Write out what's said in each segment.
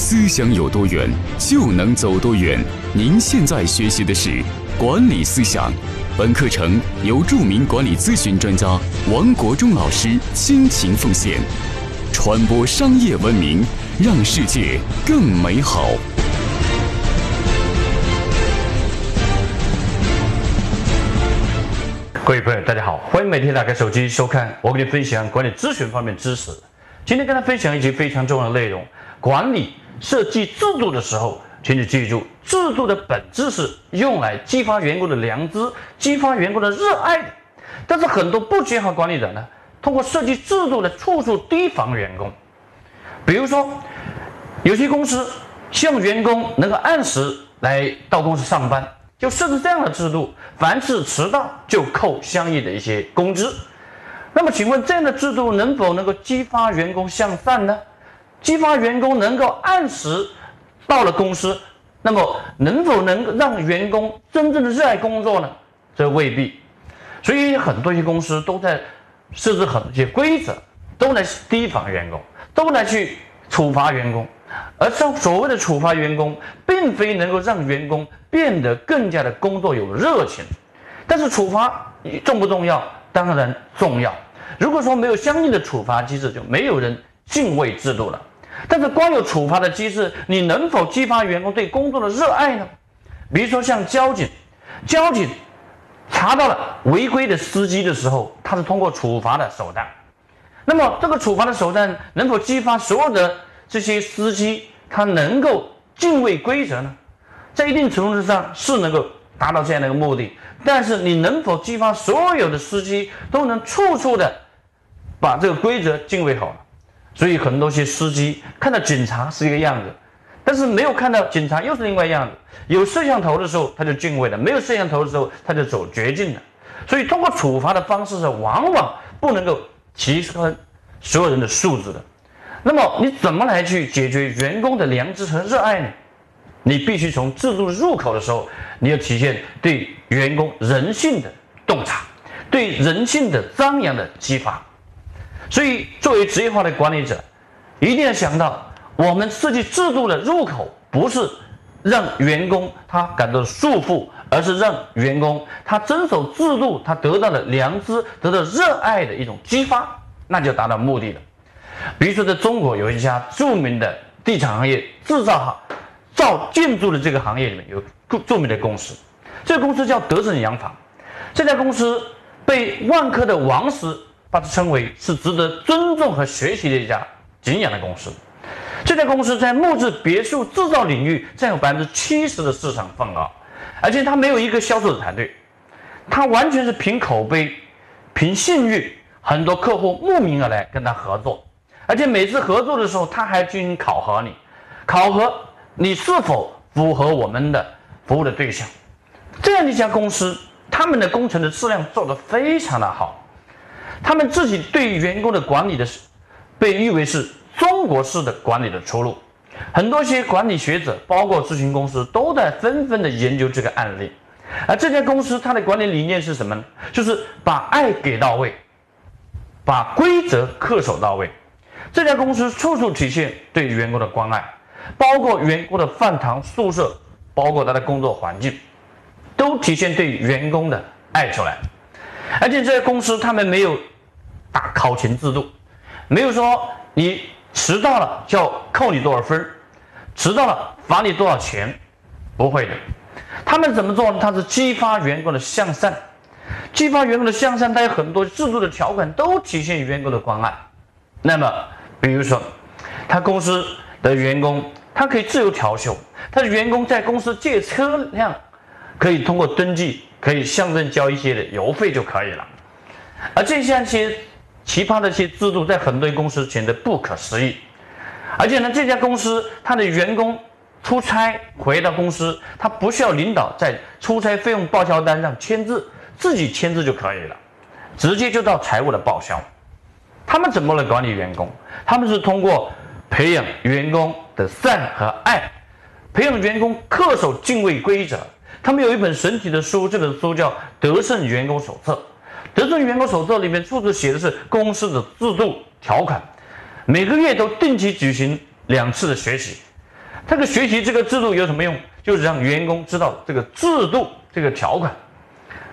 思想有多远，就能走多远。您现在学习的是管理思想，本课程由著名管理咨询专家王国忠老师倾情奉献，传播商业文明，让世界更美好。各位朋友，大家好，欢迎每天打开手机收看我给你分享管理咨询方面知识。今天跟大家分享一集非常重要的内容：管理设计制度的时候，请你记住，制度的本质是用来激发员工的良知，激发员工的热爱的。但是很多不学好管理者呢，通过设计制度来处处提防员工。比如说，有些公司希望员工能够按时来到公司上班。就设置这样的制度，凡是迟到就扣相应的一些工资。那么，请问这样的制度能否能够激发员工向善呢？激发员工能够按时到了公司，那么能否能让员工真正的热爱工作呢？这未必。所以，很多一些公司都在设置很多些规则，都来提防员工，都来去处罚员工。而这所谓的处罚员工，并非能够让员工变得更加的工作有热情。但是处罚重不重要？当然重要。如果说没有相应的处罚机制，就没有人敬畏制度了。但是光有处罚的机制，你能否激发员工对工作的热爱呢？比如说像交警，交警查到了违规的司机的时候，他是通过处罚的手段。那么这个处罚的手段能否激发所有的？这些司机他能够敬畏规则呢，在一定程度上是能够达到这样的一个目的。但是你能否激发所有的司机都能处处的把这个规则敬畏好了？所以很多些司机看到警察是一个样子，但是没有看到警察又是另外一样子。有摄像头的时候他就敬畏了，没有摄像头的时候他就走绝境了。所以通过处罚的方式是往往不能够提升所有人的素质的。那么你怎么来去解决员工的良知和热爱呢？你必须从制度入口的时候，你要体现对员工人性的洞察，对人性的张扬的激发。所以，作为职业化的管理者，一定要想到，我们设计制度的入口不是让员工他感到束缚，而是让员工他遵守制度，他得到了良知，得到热爱的一种激发，那就达到目的了。比如说，在中国有一家著名的地产行业、制造行、造建筑的这个行业里面有著名的公司，这个公司叫德胜洋房。这家公司被万科的王石把它称为是值得尊重和学习的一家敬仰的公司。这家公司在木质别墅制造领域占有百分之七十的市场份额，而且它没有一个销售的团队，它完全是凭口碑、凭信誉，很多客户慕名而来跟他合作。而且每次合作的时候，他还进行考核你，考核你是否符合我们的服务的对象。这样一家公司，他们的工程的质量做得非常的好，他们自己对员工的管理的是被誉为是中国式的管理的出路。很多些管理学者，包括咨询公司，都在纷纷的研究这个案例。而这家公司它的管理理念是什么呢？就是把爱给到位，把规则恪守到位。这家公司处处体现对员工的关爱，包括员工的饭堂、宿舍，包括他的工作环境，都体现对员工的爱出来。而且这些公司他们没有打考勤制度，没有说你迟到了就要扣你多少分迟到了罚你多少钱，不会的。他们怎么做呢？他是激发员工的向善，激发员工的向善，他有很多制度的条款都体现员工的关爱。那么。比如说，他公司的员工，他可以自由调休。他的员工在公司借车辆，可以通过登记，可以向政交一些的油费就可以了。而这些些奇葩的一些制度，在很多公司显得不可思议。而且呢，这家公司它的员工出差回到公司，他不需要领导在出差费用报销单上签字，自己签字就可以了，直接就到财务的报销。他们怎么来管理员工？他们是通过培养员工的善和爱，培养员工恪守敬畏规则。他们有一本神奇的书，这本书叫《德胜员工手册》。《德胜员工手册》里面处处写的是公司的制度条款，每个月都定期举行两次的学习，这个学习这个制度有什么用？就是让员工知道这个制度这个条款，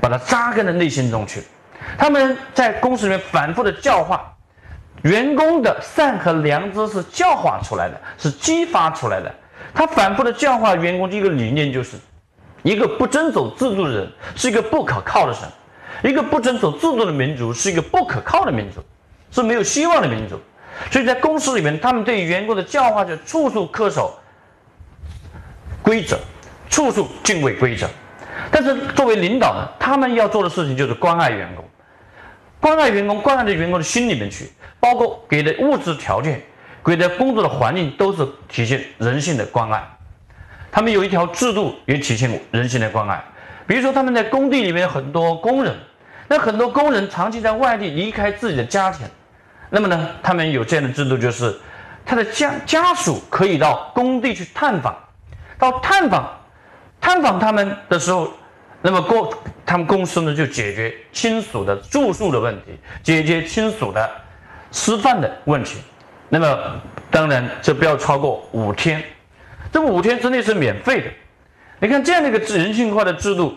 把它扎根在内心中去。他们在公司里面反复的教化员工的善和良知是教化出来的，是激发出来的。他反复的教化员工，的一个理念就是：一个不遵守制度的人是一个不可靠的神，一个不遵守制度的民族是一个不可靠的民族，是没有希望的民族。所以在公司里面，他们对员工的教化就处处恪守。规则，处处敬畏规则。但是作为领导呢，他们要做的事情就是关爱员工，关爱员工，关爱到员工的心里面去，包括给的物质条件，给的工作的环境，都是体现人性的关爱。他们有一条制度，也体现人性的关爱。比如说，他们在工地里面很多工人，那很多工人长期在外地离开自己的家庭，那么呢，他们有这样的制度，就是他的家家属可以到工地去探访。到探访，探访他们的时候，那么公他们公司呢就解决亲属的住宿的问题，解决亲属的吃饭的问题。那么当然这不要超过五天，这五天之内是免费的。你看这样的一个人性化的制度，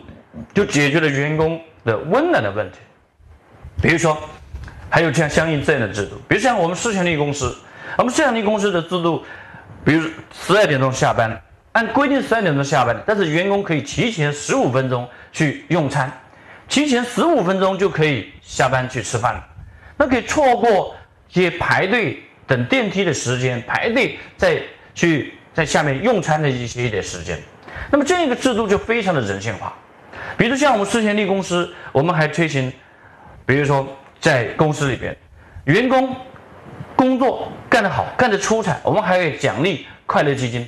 就解决了员工的温暖的问题。比如说，还有像相应这样的制度，比如像我们世强力公司，我们世强力公司的制度，比如十二点钟下班。按规定十二点钟下班，但是员工可以提前十五分钟去用餐，提前十五分钟就可以下班去吃饭了。那可以错过一些排队等电梯的时间，排队再去在下面用餐的一些一点时间。那么这样一个制度就非常的人性化。比如像我们世贤力公司，我们还推行，比如说在公司里边，员工工作干得好，干得出彩，我们还会奖励快乐基金。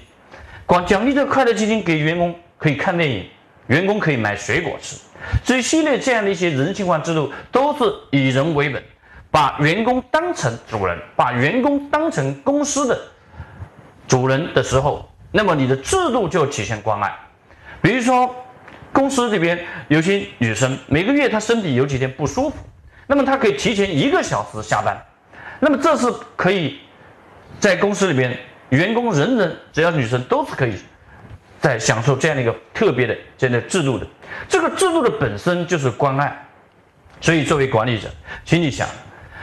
光奖励这个快乐基金给员工可以看电影，员工可以买水果吃，这一系列这样的一些人性化制度都是以人为本，把员工当成主人，把员工当成公司的主人的时候，那么你的制度就体现关爱。比如说，公司这边有些女生每个月她身体有几天不舒服，那么她可以提前一个小时下班，那么这是可以在公司里边。员工人人只要女生都是可以在享受这样的一个特别的这样的制度的，这个制度的本身就是关爱，所以作为管理者，请你想，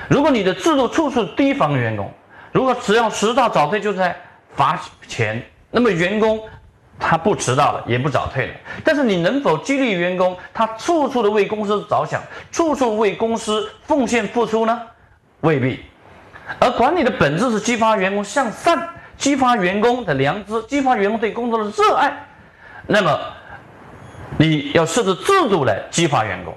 如果你的制度处处提防员工，如果只要迟到早退就在罚钱，那么员工他不迟到了也不早退了，但是你能否激励员工他处处的为公司着想，处处为公司奉献付出呢？未必，而管理的本质是激发员工向善。激发员工的良知，激发员工对工作的热爱。那么，你要设置制度来激发员工。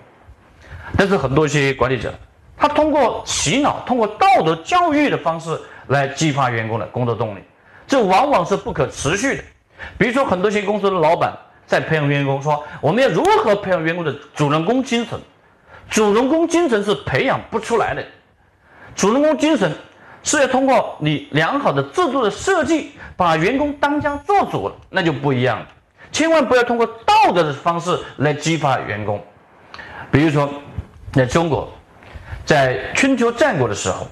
但是很多一些管理者，他通过洗脑、通过道德教育的方式来激发员工的工作动力，这往往是不可持续的。比如说，很多些公司的老板在培养员工，说我们要如何培养员工的主人公精神？主人公精神是培养不出来的，主人公精神。是要通过你良好的制度的设计，把员工当家做主，那就不一样了。千万不要通过道德的方式来激发员工。比如说，在中国，在春秋战国的时候，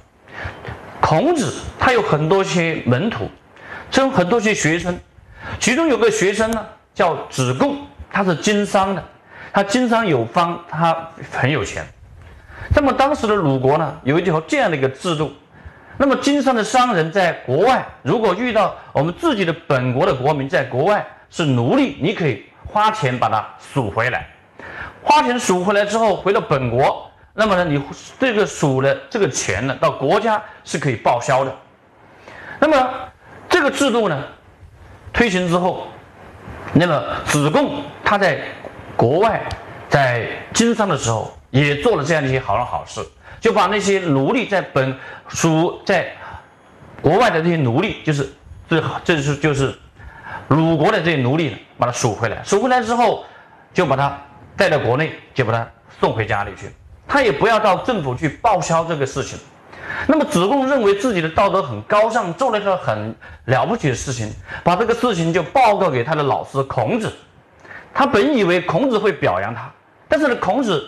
孔子他有很多些门徒，有很多些学生，其中有个学生呢叫子贡，他是经商的，他经商有方，他很有钱。那么当时的鲁国呢，有一条这样的一个制度。那么，经商的商人在国外，如果遇到我们自己的本国的国民在国外是奴隶，你可以花钱把它赎回来。花钱赎回来之后，回到本国，那么呢，你这个赎的这个钱呢，到国家是可以报销的。那么这个制度呢，推行之后，那么子贡他在国外在经商的时候，也做了这样的一些好人好事。就把那些奴隶在本属在国外的这些奴隶，就是这这是就是鲁国的这些奴隶，把他赎回来。赎回来之后，就把他带到国内，就把他送回家里去。他也不要到政府去报销这个事情。那么子贡认为自己的道德很高尚，做了一个很了不起的事情，把这个事情就报告给他的老师孔子。他本以为孔子会表扬他，但是呢，孔子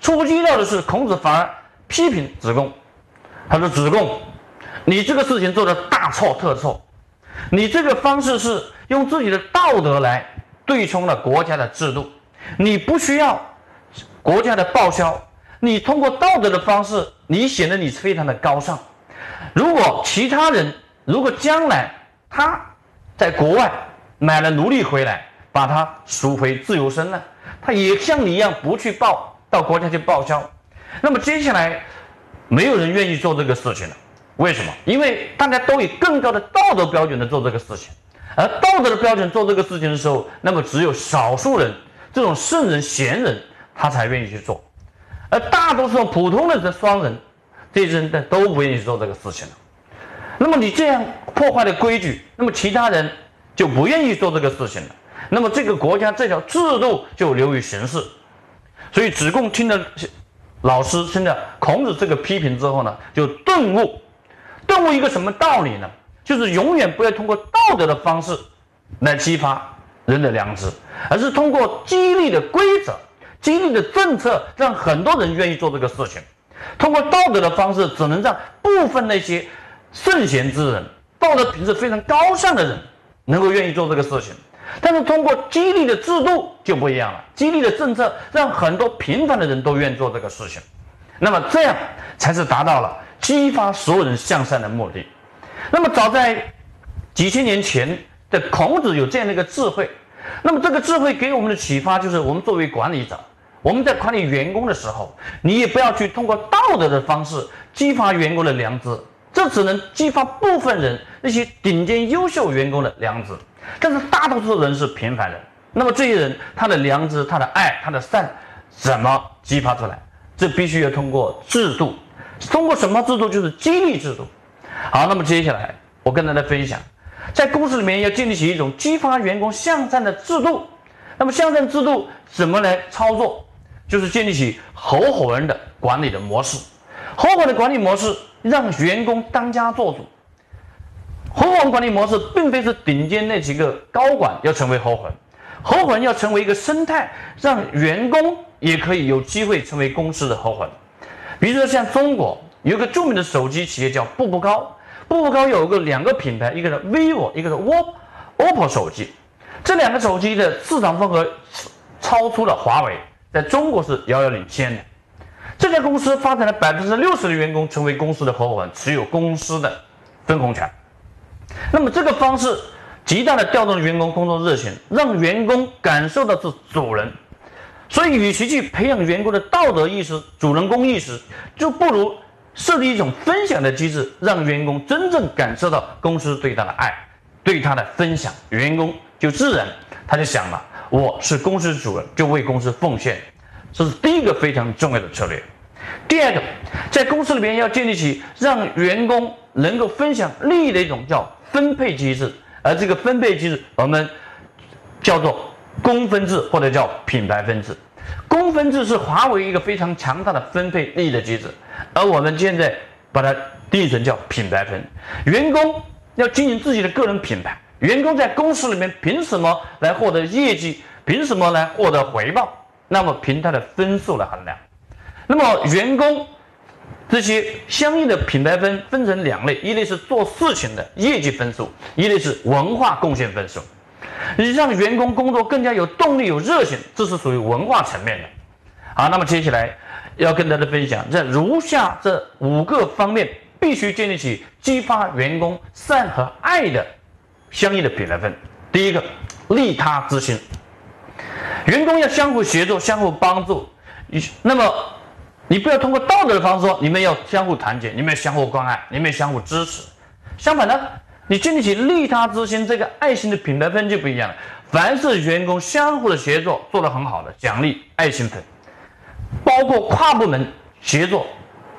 出乎意料的是，孔子反而。批评子贡，他说：“子贡，你这个事情做的大错特错。你这个方式是用自己的道德来对冲了国家的制度，你不需要国家的报销，你通过道德的方式，你显得你非常的高尚。如果其他人，如果将来他在国外买了奴隶回来，把他赎回自由身呢，他也像你一样不去报到国家去报销，那么接下来没有人愿意做这个事情了。为什么？因为大家都以更高的道德标准来做这个事情，而道德的标准做这个事情的时候，那么只有少数人，这种圣人贤人，他才愿意去做，而大多数普通的这双人，这些人呢都不愿意做这个事情了。那么你这样破坏了规矩，那么其他人就不愿意做这个事情了，那么这个国家这条制度就流于形式。所以子贡听了老师听了孔子这个批评之后呢，就顿悟。顿悟一个什么道理呢？就是永远不要通过道德的方式来激发人的良知，而是通过激励的规则、激励的政策，让很多人愿意做这个事情。通过道德的方式，只能让部分那些圣贤之人、道德品质非常高尚的人能够愿意做这个事情。但是通过激励的制度就不一样了，激励的政策让很多平凡的人都愿意做这个事情。那么这样才是达到了。激发所有人向善的目的。那么，早在几千年前的孔子有这样的一个智慧。那么，这个智慧给我们的启发就是：我们作为管理者，我们在管理员工的时候，你也不要去通过道德的方式激发员工的良知，这只能激发部分人那些顶尖优秀员工的良知。但是，大多数人是平凡人。那么，这些人他的良知、他的爱、他的善，怎么激发出来？这必须要通过制度。通过什么制度？就是激励制度。好，那么接下来我跟大家分享，在公司里面要建立起一种激发员工向善的制度。那么向善制度怎么来操作？就是建立起合伙人的管理的模式。合伙的管理模式让员工当家做主。合伙人管理模式并非是顶尖那几个高管要成为合伙人，合伙人要成为一个生态，让员工也可以有机会成为公司的合伙人。比如说，像中国有个著名的手机企业叫步步高，步步高有个两个品牌，一个是 vivo，一个是 OPPO 手机，这两个手机的市场份额超出了华为，在中国是遥遥领先的。这家公司发展了百分之六十的员工成为公司的合伙人，持有公司的分红权。那么这个方式极大的调动了员工工作热情，让员工感受到是主人。所以，与其去培养员工的道德意识、主人公意识，就不如设立一种分享的机制，让员工真正感受到公司对他的爱、对他的分享。员工就自然他就想了：我是公司主人，就为公司奉献。这是第一个非常重要的策略。第二个，在公司里面要建立起让员工能够分享利益的一种叫分配机制，而这个分配机制我们叫做。公分制或者叫品牌分制，公分制是华为一个非常强大的分配利益的机制，而我们现在把它定义成叫品牌分。员工要经营自己的个人品牌，员工在公司里面凭什么来获得业绩？凭什么来获得回报？那么凭他的分数来衡量。那么员工这些相应的品牌分分成两类，一类是做事情的业绩分数，一类是文化贡献分数。你让员工工作更加有动力、有热情，这是属于文化层面的。好，那么接下来要跟大家分享，在如下这五个方面，必须建立起激发员工善和爱的相应的品牌分。第一个，利他之心，员工要相互协作、相互帮助。你那么，你不要通过道德的方式说，你们要相互团结，你们要相互关爱，你们要相互支持。相反呢？你建立起利他之心，这个爱心的品牌分就不一样了。凡是员工相互的协作做得很好的，奖励爱心分，包括跨部门协作，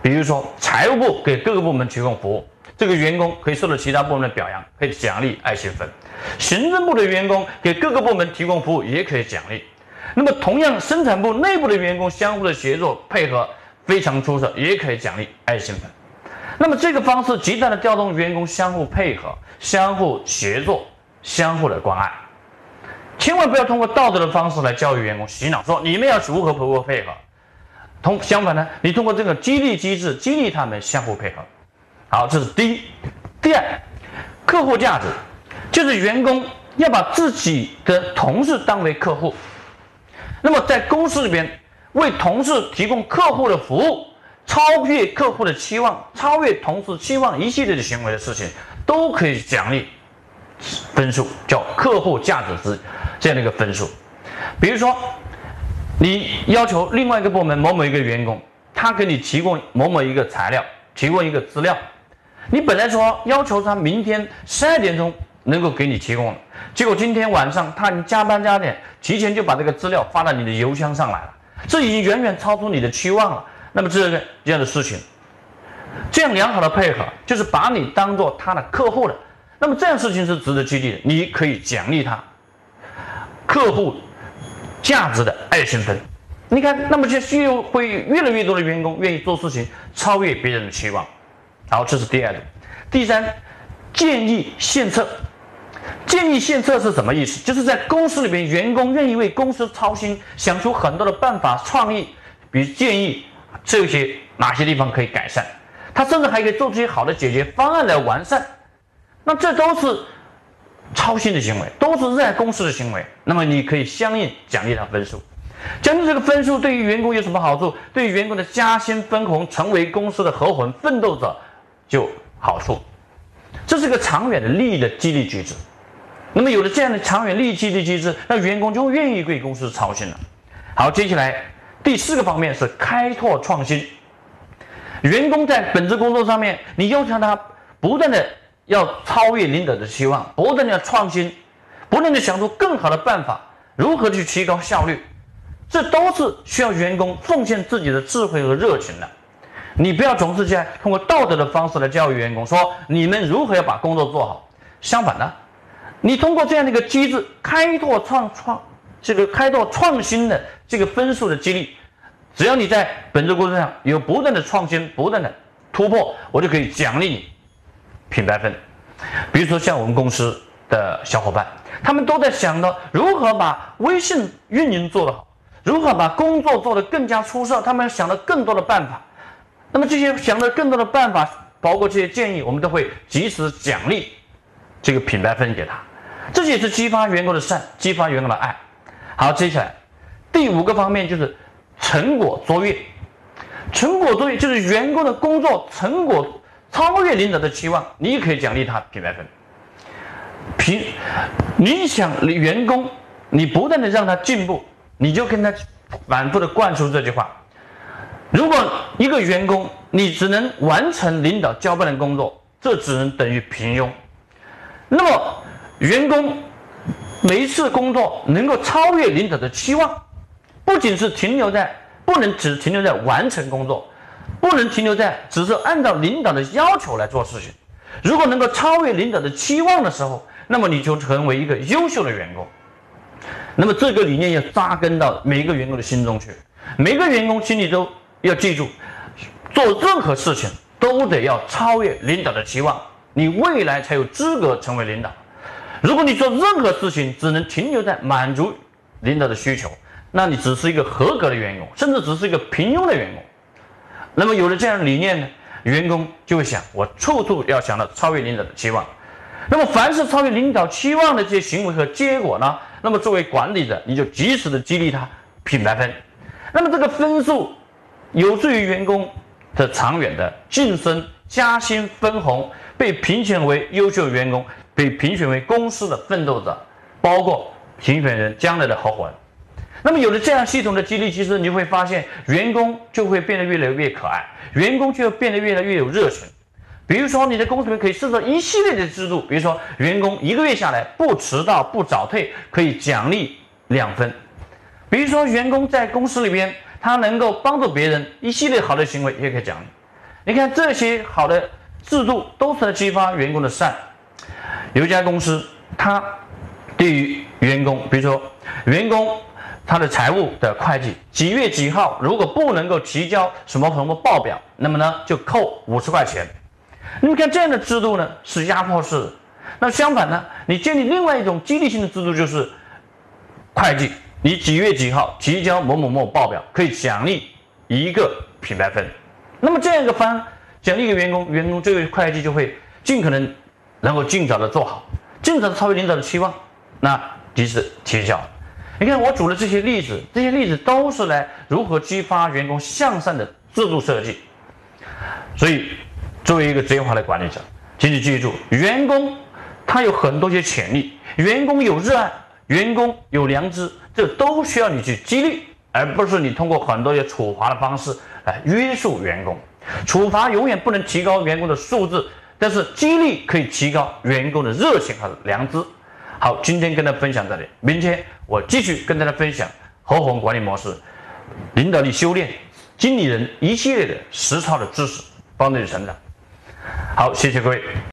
比如说财务部给各个部门提供服务，这个员工可以受到其他部门的表扬，可以奖励爱心分。行政部的员工给各个部门提供服务，也可以奖励。那么同样，生产部内部的员工相互的协作配合非常出色，也可以奖励爱心分。那么这个方式极大的调动员工相互配合、相互协作、相互的关爱，千万不要通过道德的方式来教育员工、洗脑，说你们要如何如何配合。同相反呢，你通过这个激励机制激励他们相互配合。好，这是第一。第二，客户价值，就是员工要把自己的同事当为客户，那么在公司里边为同事提供客户的服务，超越客户的期望，超越同事期望一系列的行为的事情，都可以奖励分数，叫客户价值值这样的一个分数。比如说，你要求另外一个部门某某一个员工，他给你提供某某一个材料，提供一个资料，你本来说要求他明天十二点钟能够给你提供，结果今天晚上他加班加点，提前就把这个资料发到你的邮箱上来了，这已经远远超出你的期望了。那么这这样的事情，这样良好的配合，就是把你当做他的客户的，那么这样事情是值得激励的，你可以奖励他，客户。价值的爱心分，你看，那么就需要会越来越多的员工愿意做事情，超越别人的期望。然后，这是第二点。第三，建议献策。建议献策是什么意思？就是在公司里边，员工愿意为公司操心，想出很多的办法创意，比如建议这些哪些地方可以改善，他甚至还可以做出一些好的解决方案来完善。那这都是。操心的行为都是热爱公司的行为，那么你可以相应奖励他分数。奖励这个分数对于员工有什么好处？对于员工的加薪分红，成为公司的合伙人、奋斗者，就好处。这是个长远的利益的激励机制。那么有了这样的长远利益激励机制，那员工就愿意为公司操心了。好，接下来第四个方面是开拓创新。员工在本职工作上面，你要求他不断的。要超越领导的期望，不断的创新，不断的想出更好的办法，如何去提高效率，这都是需要员工奉献自己的智慧和热情的。你不要总是在通过道德的方式来教育员工，说你们如何要把工作做好。相反呢，你通过这样的一个机制，开拓创创这个开拓创新的这个分数的激励，只要你在本职工作上有不断的创新，不断的突破，我就可以奖励你。品牌分，比如说像我们公司的小伙伴，他们都在想着如何把微信运营做得好，如何把工作做得更加出色。他们想了更多的办法，那么这些想的更多的办法，包括这些建议，我们都会及时奖励这个品牌分给他。这也是激发员工的善，激发员工的爱。好，接下来第五个方面就是成果卓越。成果卓越就是员工的工作成果。超越领导的期望，你也可以奖励他品牌分。平，你想员工，你不断的让他进步，你就跟他反复的灌输这句话：如果一个员工你只能完成领导交办的工作，这只能等于平庸。那么，员工每一次工作能够超越领导的期望，不仅是停留在，不能只停留在完成工作。不能停留在只是按照领导的要求来做事情。如果能够超越领导的期望的时候，那么你就成为一个优秀的员工。那么这个理念要扎根到每一个员工的心中去。每个员工心里都要记住，做任何事情都得要超越领导的期望，你未来才有资格成为领导。如果你做任何事情只能停留在满足领导的需求，那你只是一个合格的员工，甚至只是一个平庸的员工。那么有了这样的理念呢，员工就会想，我处处要想到超越领导的期望。那么凡是超越领导期望的这些行为和结果呢，那么作为管理者，你就及时的激励他品牌分。那么这个分数有助于员工的长远的晋升、加薪、分红，被评选为优秀员工，被评选为公司的奋斗者，包括评选人将来的合伙人。那么有了这样系统的激励机制，你会发现员工就会变得越来越可爱，员工就会变得越来越有热情。比如说，你在公司里面可以设置一系列的制度，比如说员工一个月下来不迟到不早退，可以奖励两分；比如说员工在公司里边他能够帮助别人，一系列好的行为也可以奖励。你看这些好的制度都是在激发员工的善。有一家公司，他对于员工，比如说员工。他的财务的会计几月几号如果不能够提交什么什么报表，那么呢就扣五十块钱。你看这样的制度呢是压迫式的。那相反呢，你建立另外一种激励性的制度，就是会计你几月几号提交某某某报表，可以奖励一个品牌分。那么这样一个方奖励一个员工，员工这位会计就会尽可能能够尽早的做好。尽早的超越领导的期望，那及时提交。你看我举的这些例子，这些例子都是来如何激发员工向上的制度设计。所以，作为一个职业化的管理者，请你记住，员工他有很多些潜力，员工有热爱，员工有良知，这都需要你去激励，而不是你通过很多些处罚的方式来约束员工。处罚永远不能提高员工的素质，但是激励可以提高员工的热情和良知。好，今天跟大家分享这里，明天我继续跟大家分享合伙管理模式、领导力修炼、经理人一系列的实操的知识，帮助你成长。好，谢谢各位。